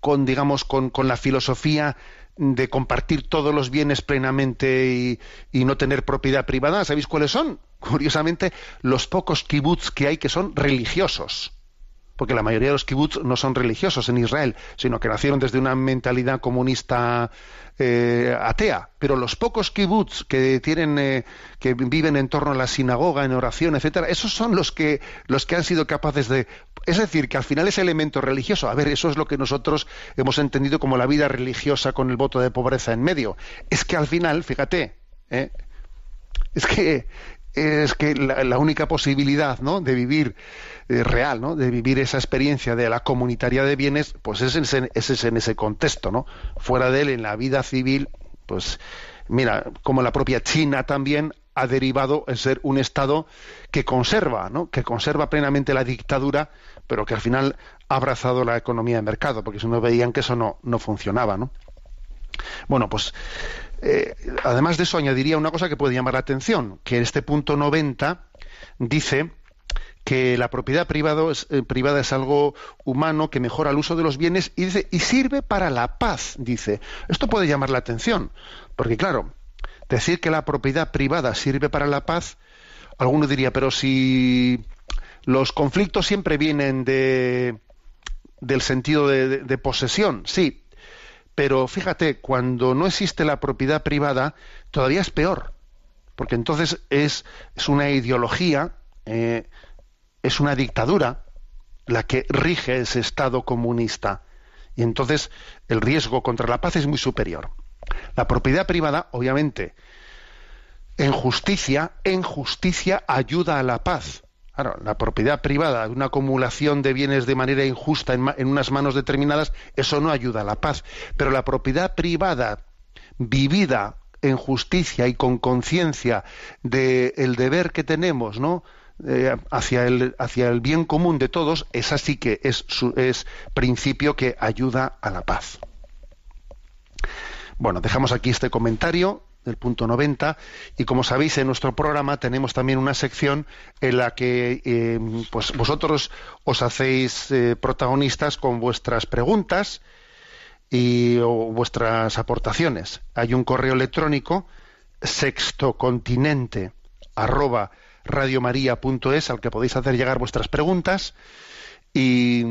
con digamos con, con la filosofía de compartir todos los bienes plenamente y, y no tener propiedad privada, ¿sabéis cuáles son? Curiosamente, los pocos kibbutz que hay que son religiosos. Porque la mayoría de los kibbutz no son religiosos en Israel, sino que nacieron desde una mentalidad comunista eh, atea. Pero los pocos kibbutz que tienen, eh, que viven en torno a la sinagoga, en oración, etcétera, esos son los que los que han sido capaces de, es decir, que al final ese elemento religioso, a ver, eso es lo que nosotros hemos entendido como la vida religiosa con el voto de pobreza en medio. Es que al final, fíjate, ¿eh? es que es que la, única posibilidad ¿no? de vivir eh, real, ¿no? de vivir esa experiencia de la comunitaria de bienes, pues es en ese, es en ese contexto, ¿no? Fuera de él, en la vida civil, pues mira, como la propia China también ha derivado en ser un Estado que conserva, ¿no? que conserva plenamente la dictadura, pero que al final ha abrazado la economía de mercado, porque si no veían que eso no, no funcionaba, ¿no? Bueno, pues eh, además de eso añadiría una cosa que puede llamar la atención, que este punto 90 dice que la propiedad eh, privada es algo humano que mejora el uso de los bienes y dice y sirve para la paz, dice. Esto puede llamar la atención, porque claro, decir que la propiedad privada sirve para la paz, alguno diría, pero si los conflictos siempre vienen de del sentido de posesión, sí, pero fíjate, cuando no existe la propiedad privada, todavía es peor, porque entonces es, es una ideología, eh, es una dictadura la que rige ese Estado comunista. Y entonces el riesgo contra la paz es muy superior. La propiedad privada, obviamente, en justicia, en justicia ayuda a la paz. Claro, la propiedad privada, una acumulación de bienes de manera injusta en, unas manos determinadas, eso no ayuda a la paz. Pero la propiedad privada vivida en justicia y con conciencia del deber que tenemos, ¿no? Eh, hacia, el, hacia el bien común de todos, esa sí que es, su- es principio que ayuda a la paz. Bueno, dejamos aquí este comentario del punto 90 y como sabéis en nuestro programa tenemos también una sección en la que eh, pues vosotros os hacéis eh, protagonistas con vuestras preguntas y vuestras aportaciones. Hay un correo electrónico sextocontinente arroba radiomaria.es al que podéis hacer llegar vuestras preguntas y,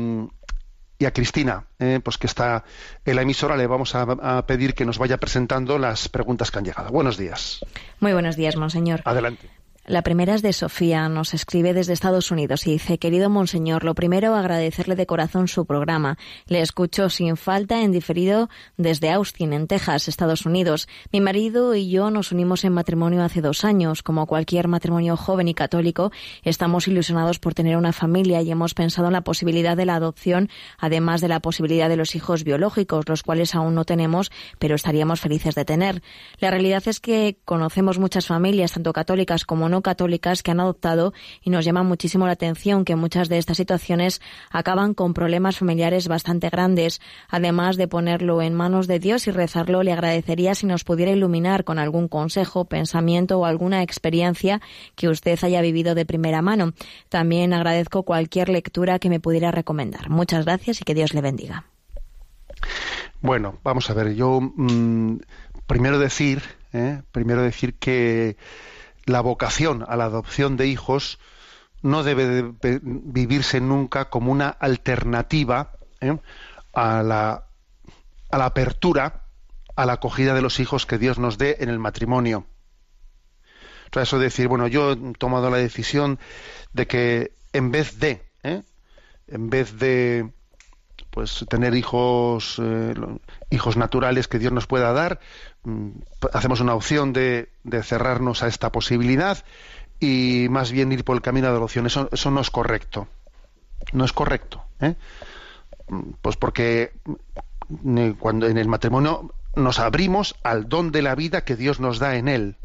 y a Cristina, eh, pues que está en la emisora, le vamos a, a pedir que nos vaya presentando las preguntas que han llegado. Buenos días. Muy buenos días, monseñor. Adelante. La primera es de Sofía, nos escribe desde Estados Unidos y dice, querido Monseñor, lo primero agradecerle de corazón su programa. Le escucho sin falta en diferido desde Austin, en Texas, Estados Unidos. Mi marido y yo nos unimos en matrimonio hace dos años. Como cualquier matrimonio joven y católico, estamos ilusionados por tener una familia y hemos pensado en la posibilidad de la adopción, además de la posibilidad de los hijos biológicos, los cuales aún no tenemos, pero estaríamos felices de tener. La realidad es que conocemos muchas familias, tanto católicas como no católicas que han adoptado y nos llama muchísimo la atención que muchas de estas situaciones acaban con problemas familiares bastante grandes. Además de ponerlo en manos de Dios y rezarlo, le agradecería si nos pudiera iluminar con algún consejo, pensamiento o alguna experiencia que usted haya vivido de primera mano. También agradezco cualquier lectura que me pudiera recomendar. Muchas gracias y que Dios le bendiga. Bueno, vamos a ver, yo mmm, primero decir, ¿eh? primero decir que la vocación a la adopción de hijos no debe de vivirse nunca como una alternativa ¿eh? a, la, a la apertura a la acogida de los hijos que Dios nos dé en el matrimonio. Entonces, eso de decir, bueno, yo he tomado la decisión de que en vez de, ¿eh? en vez de pues tener hijos eh, hijos naturales que Dios nos pueda dar mm, hacemos una opción de, de, cerrarnos a esta posibilidad y más bien ir por el camino de adopción eso, eso no es correcto no es correcto ¿eh? pues porque mm, cuando en el matrimonio nos abrimos al don de la vida que Dios nos da en él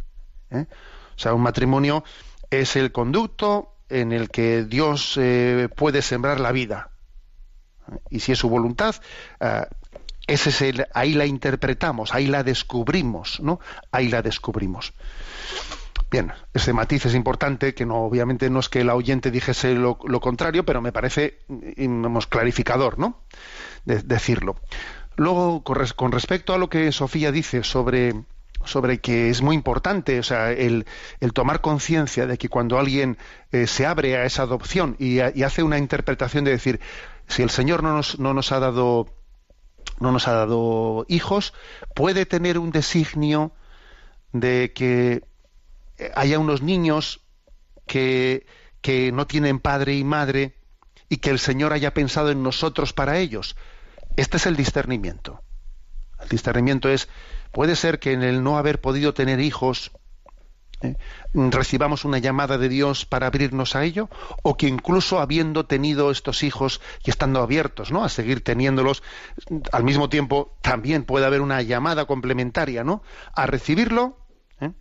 ¿eh? o sea un matrimonio es el conducto en el que Dios eh, puede sembrar la vida y si es su voluntad, uh, ese es el, ahí la interpretamos, ahí la descubrimos, ¿no? Ahí la descubrimos. Bien, ese matiz es importante, que no, obviamente no es que el oyente dijese lo, lo contrario, pero me parece digamos, clarificador, ¿no? De, decirlo. Luego, con, res, con, respecto a lo que Sofía dice sobre, sobre que es muy importante, o sea, el, el tomar conciencia de que cuando alguien eh, se abre a esa adopción y hace una interpretación de decir, si el Señor no nos, no nos ha dado no nos ha dado hijos, puede tener un designio de que haya unos niños que, que no tienen padre y madre y que el Señor haya pensado en nosotros para ellos. Este es el discernimiento. El discernimiento es, puede ser que en el no haber podido tener hijos, ¿eh? recibamos una llamada de Dios para abrirnos a ello o que incluso habiendo tenido estos hijos y estando abiertos ¿no? a seguir teniéndolos al mismo tiempo también puede haber una llamada complementaria ¿no? a recibirlo ¿eh?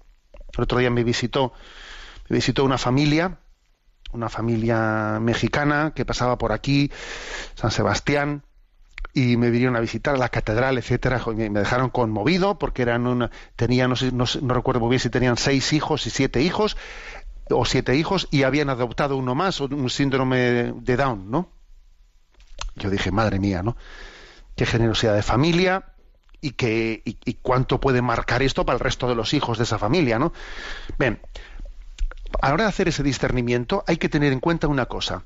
el otro día me visitó me visitó una familia una familia mexicana que pasaba por aquí San Sebastián y me vinieron a visitar a la catedral, etcétera, me dejaron conmovido porque eran una, tenía, no, sé, no, no, recuerdo muy bien si tenían seis hijos y siete hijos, o siete hijos, y habían adoptado uno más, un síndrome de Down, ¿no? Yo dije, madre mía, ¿no? Qué generosidad de familia y, que, y, y cuánto puede marcar esto para el resto de los hijos de esa familia, ¿no? Bien, a la hora de hacer ese discernimiento hay que tener en cuenta una cosa.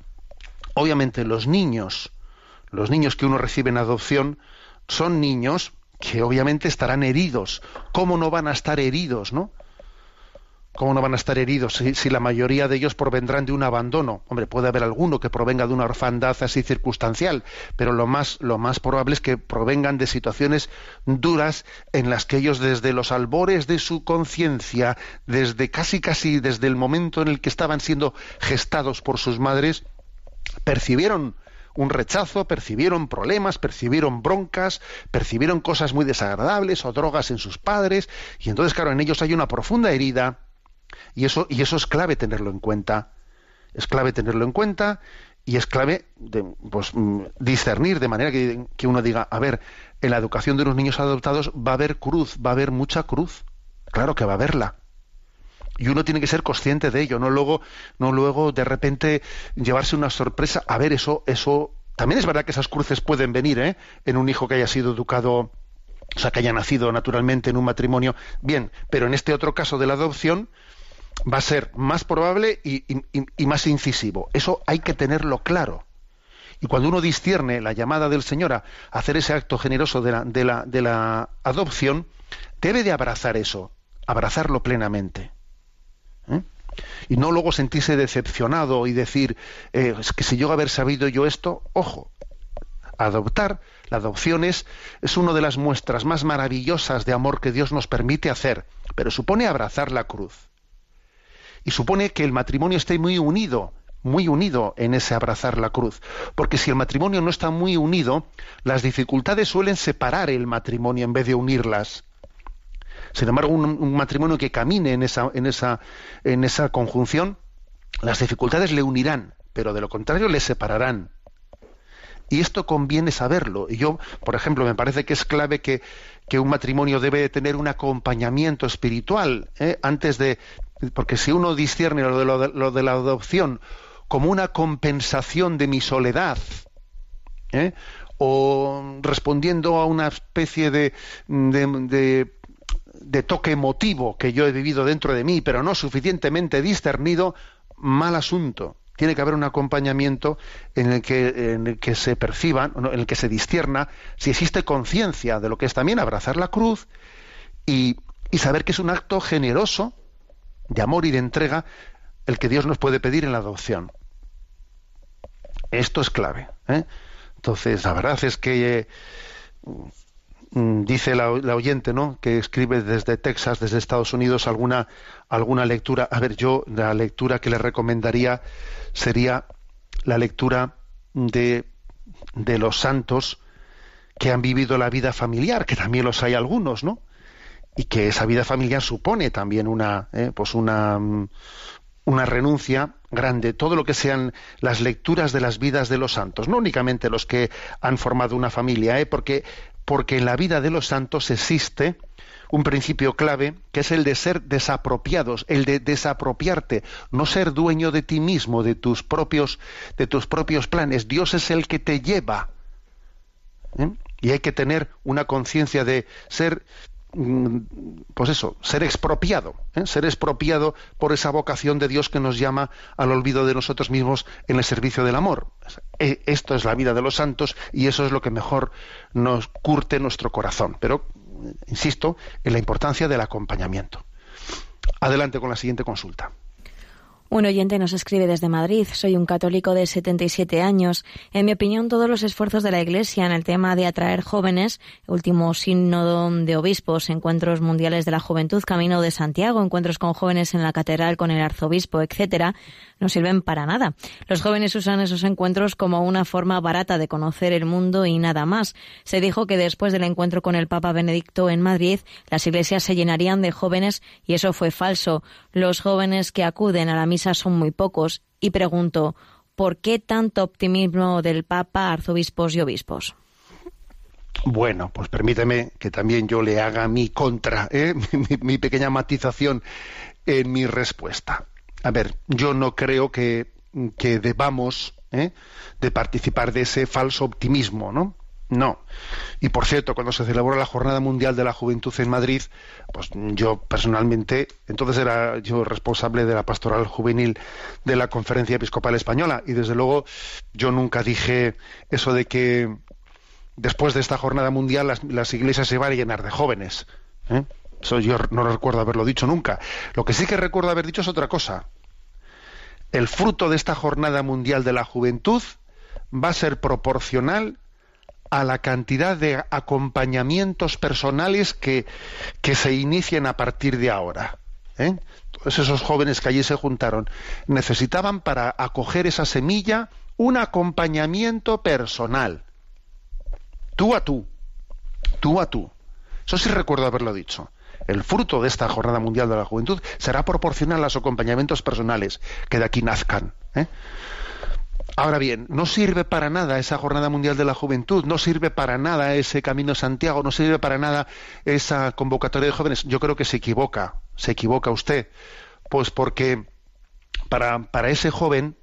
Obviamente los niños, los niños que uno recibe en adopción son niños que obviamente estarán heridos. ¿Cómo no van a estar heridos, no? ¿Cómo no van a estar heridos si, si, la mayoría de ellos provendrán de un abandono? Hombre, puede haber alguno que provenga de una orfandad así circunstancial, pero lo más, lo más probable es que provengan de situaciones duras en las que ellos desde los albores de su conciencia, desde casi casi desde el momento en el que estaban siendo gestados por sus madres, percibieron un rechazo, percibieron problemas, percibieron broncas, percibieron cosas muy desagradables o drogas en sus padres, y entonces, claro, en ellos hay una profunda herida, y eso, y eso es clave tenerlo en cuenta. Es clave tenerlo en cuenta y es clave pues, discernir de manera que, que uno diga, a ver, en la educación de los niños adoptados va a haber cruz, va a haber mucha cruz. Claro que va a haberla y uno tiene que ser consciente de ello, no luego, no luego de repente llevarse una sorpresa. A ver, eso, eso, también es verdad que esas cruces pueden venir, ¿eh? En un hijo que haya sido educado, o sea, que haya nacido naturalmente en un matrimonio, bien, pero en este otro caso de la adopción va a ser más probable y, más incisivo. Eso hay que tenerlo claro. Y cuando uno discierne la llamada del Señor a hacer ese acto generoso de la, de la, de la adopción, debe de abrazar eso, abrazarlo plenamente. Y no luego sentirse decepcionado y decir, eh, es que si yo haber sabido yo esto, ojo, adoptar, la adopción es, es una de las muestras más maravillosas de amor que Dios nos permite hacer, pero supone abrazar la cruz. Y supone que el matrimonio esté muy unido, muy unido en ese abrazar la cruz. Porque si el matrimonio no está muy unido, las dificultades suelen separar el matrimonio en vez de unirlas. Sin embargo, un, matrimonio que camine en esa, en, esa, en esa conjunción, las dificultades le unirán, pero de lo contrario le separarán. Y esto conviene saberlo. Y yo, por ejemplo, me parece que es clave que, que un matrimonio debe tener un acompañamiento espiritual ¿eh? antes de. Porque si uno discierne lo de, lo, de, la adopción como una compensación de mi soledad, ¿eh? o respondiendo a una especie de, de toque emotivo que yo he vivido dentro de mí, pero no suficientemente discernido, mal asunto tiene que haber un acompañamiento en el que, en el que se perciban, en el que se discierna si existe conciencia de lo que es también abrazar la cruz y, y, saber que es un acto generoso de amor y de entrega el que Dios nos puede pedir en la adopción. Esto es clave. ¿eh? Entonces, la verdad es que dice la, oyente, ¿no? Que escribe desde Texas, desde Estados Unidos, alguna alguna lectura. A ver, yo la lectura que le recomendaría sería la lectura de, de los santos que han vivido la vida familiar, que también los hay algunos, ¿no? Y que esa vida familiar supone también una, eh, pues una, una renuncia grande, todo lo que sean las lecturas de las vidas de los santos, no únicamente los que han formado una familia, ¿eh? porque, porque en la vida de los santos existe un principio clave que es el de ser desapropiados, el de desapropiarte, no ser dueño de ti mismo, de tus propios, de tus propios planes. Dios es el que te lleva. ¿eh? Y hay que tener una conciencia de ser pues eso, ser expropiado, ¿eh? ser expropiado por esa vocación de Dios que nos llama al olvido de nosotros mismos en el servicio del amor. E, esto es la vida de los santos y eso es lo que mejor nos curte nuestro corazón. Pero, insisto, en la importancia del acompañamiento. Adelante con la siguiente consulta. Un oyente nos escribe desde Madrid. Soy un católico de 77 años. En mi opinión, todos los esfuerzos de la Iglesia en el tema de atraer jóvenes, último sínodo de obispos, encuentros mundiales de la juventud, Camino de Santiago, encuentros con jóvenes en la catedral con el arzobispo, etcétera, no sirven para nada. Los jóvenes usan esos encuentros como una forma barata de conocer el mundo y nada más. Se dijo que después del encuentro con el Papa Benedicto en Madrid, las iglesias se llenarían de jóvenes y eso fue falso. Los jóvenes que acuden a la misa son muy pocos y pregunto, ¿por qué tanto optimismo del Papa, arzobispos y obispos? Bueno, pues permíteme que también yo le haga mi contra, ¿eh? mi, pequeña matización en mi respuesta. A ver, yo no creo que, que debamos ¿eh? de participar de ese falso optimismo, ¿no? No. Y por cierto, cuando se celebró la Jornada Mundial de la Juventud en Madrid, pues yo personalmente, entonces era yo responsable de la pastoral juvenil de la Conferencia Episcopal Española y desde luego yo nunca dije eso de que después de esta Jornada Mundial las, iglesias se van a llenar de jóvenes. ¿eh? Eso yo no recuerdo haberlo dicho nunca. Lo que sí que recuerdo haber dicho es otra cosa. El fruto de esta Jornada Mundial de la Juventud va a ser proporcional a la cantidad de acompañamientos personales que, que se inicien a partir de ahora. ¿eh? Todos esos jóvenes que allí se juntaron necesitaban para acoger esa semilla un acompañamiento personal. Tú a tú. Tú a tú. Eso sí recuerdo haberlo dicho. El fruto de esta Jornada Mundial de la Juventud será proporcional a los acompañamientos personales que de aquí nazcan. ¿eh? Ahora bien, no sirve para nada esa Jornada Mundial de la Juventud, no sirve para nada ese Camino Santiago, no sirve para nada esa convocatoria de jóvenes. Yo creo que se equivoca, se equivoca usted, pues porque para, para ese joven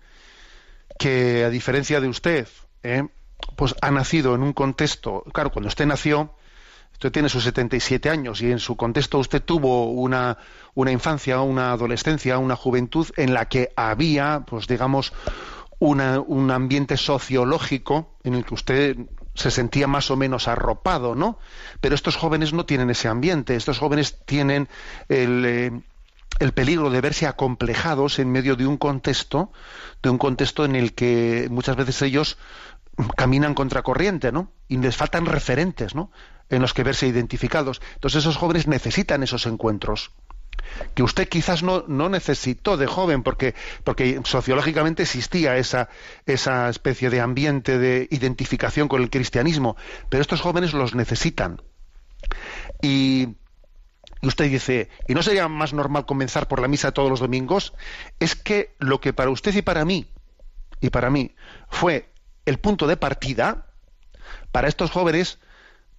que, a diferencia de usted, ¿eh? pues ha nacido en un contexto, claro, cuando usted nació, usted tiene sus 77 años y en su contexto usted tuvo una, una infancia, una adolescencia, una juventud en la que había, pues digamos, una- un ambiente sociológico en el que usted se sentía más o menos arropado, ¿no? Pero estos jóvenes no tienen ese ambiente, estos jóvenes tienen el, eh, el peligro de verse acomplejados en medio de un contexto, de un contexto en el que muchas veces ellos caminan contracorriente, ¿no? Y les faltan referentes, ¿no? En los que verse identificados. Entonces esos jóvenes necesitan esos encuentros que usted quizás no, no necesitó de joven porque, porque sociológicamente existía esa, esa especie de ambiente de identificación con el cristianismo, pero estos jóvenes los necesitan. Y, y usted dice, ¿y no sería más normal comenzar por la misa todos los domingos? Es que lo que para usted y para mí, y para mí, fue el punto de partida, para estos jóvenes,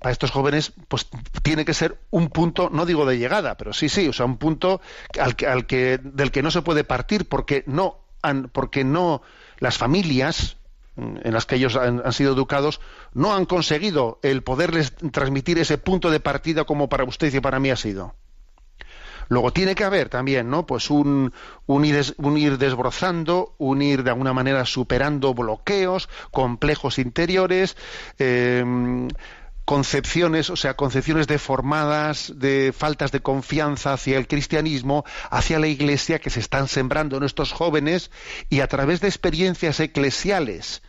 para estos jóvenes, pues tiene que ser un punto, no digo de llegada, pero sí, sí, o sea, un punto al que, al que, del que no se puede partir, porque no, han- porque no, las familias mm, en las que ellos han, han sido educados no han conseguido el poderles transmitir ese punto de partida como para usted y para mí ha sido. Luego tiene que haber también, ¿no? Pues un, un, ir, un ir desbrozando, un ir de alguna manera superando bloqueos, complejos interiores, eh, concepciones, o sea, concepciones deformadas de faltas de confianza hacia el cristianismo, hacia la iglesia que se están sembrando en estos jóvenes y a través de experiencias eclesiales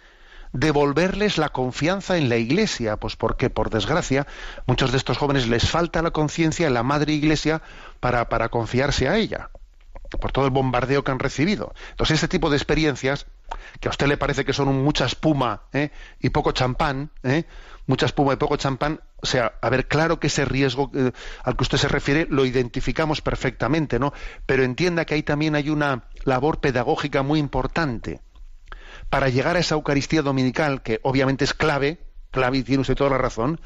devolverles la confianza en la iglesia, pues porque por desgracia muchos de estos jóvenes les falta la conciencia en la madre iglesia para, para confiarse a ella, por todo el bombardeo que han recibido. Entonces este tipo de experiencias, que a usted le parece que son mucha espuma ¿eh? y poco champán, ¿eh? Mucha espuma y poco champán, o sea, a ver, claro que ese riesgo eh, al que usted se refiere lo identificamos perfectamente, ¿no? Pero entienda que ahí también hay una labor pedagógica muy importante para llegar a esa Eucaristía dominical, que obviamente es clave, clave y tiene usted toda la razón,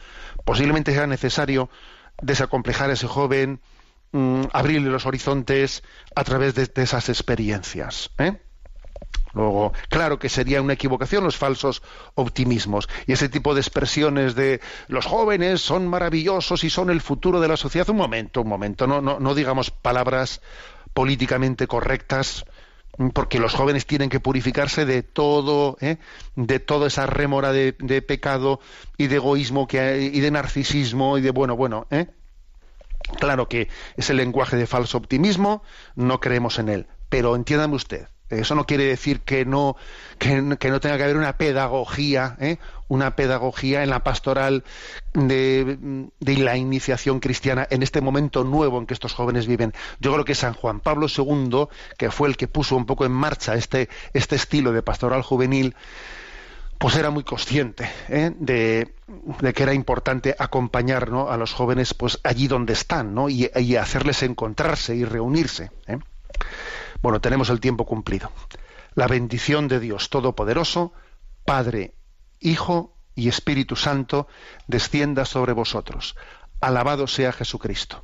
posiblemente sea necesario desacomplejar a ese joven, mm, abrirle los horizontes a través de, de esas experiencias. ¿eh? Luego, claro que sería una equivocación los falsos optimismos y ese tipo de expresiones de los jóvenes son maravillosos y son el futuro de la sociedad. Un momento, un momento, no, no, digamos palabras políticamente correctas mm, porque los jóvenes tienen que purificarse de todo, ¿eh? de toda esa rémora de, de pecado y de egoísmo que hay, y de narcisismo y de bueno, bueno, ¿eh? Claro que ese lenguaje de falso optimismo, no creemos en él. Pero entiéndame usted, eso no quiere decir que no, que, no tenga que haber una pedagogía, ¿eh? una pedagogía en la pastoral de, la iniciación cristiana en este momento nuevo en que estos jóvenes viven. Yo creo que San Juan Pablo II, que fue el que puso un poco en marcha este, este estilo de pastoral juvenil, pues era muy consciente ¿eh? de, que era importante acompañar ¿no? a los jóvenes pues allí donde están ¿no? y, y hacerles encontrarse y reunirse. ¿eh? Bueno, tenemos el tiempo cumplido. La bendición de Dios Todopoderoso, Padre, Hijo y Espíritu Santo, descienda sobre vosotros. Alabado sea Jesucristo.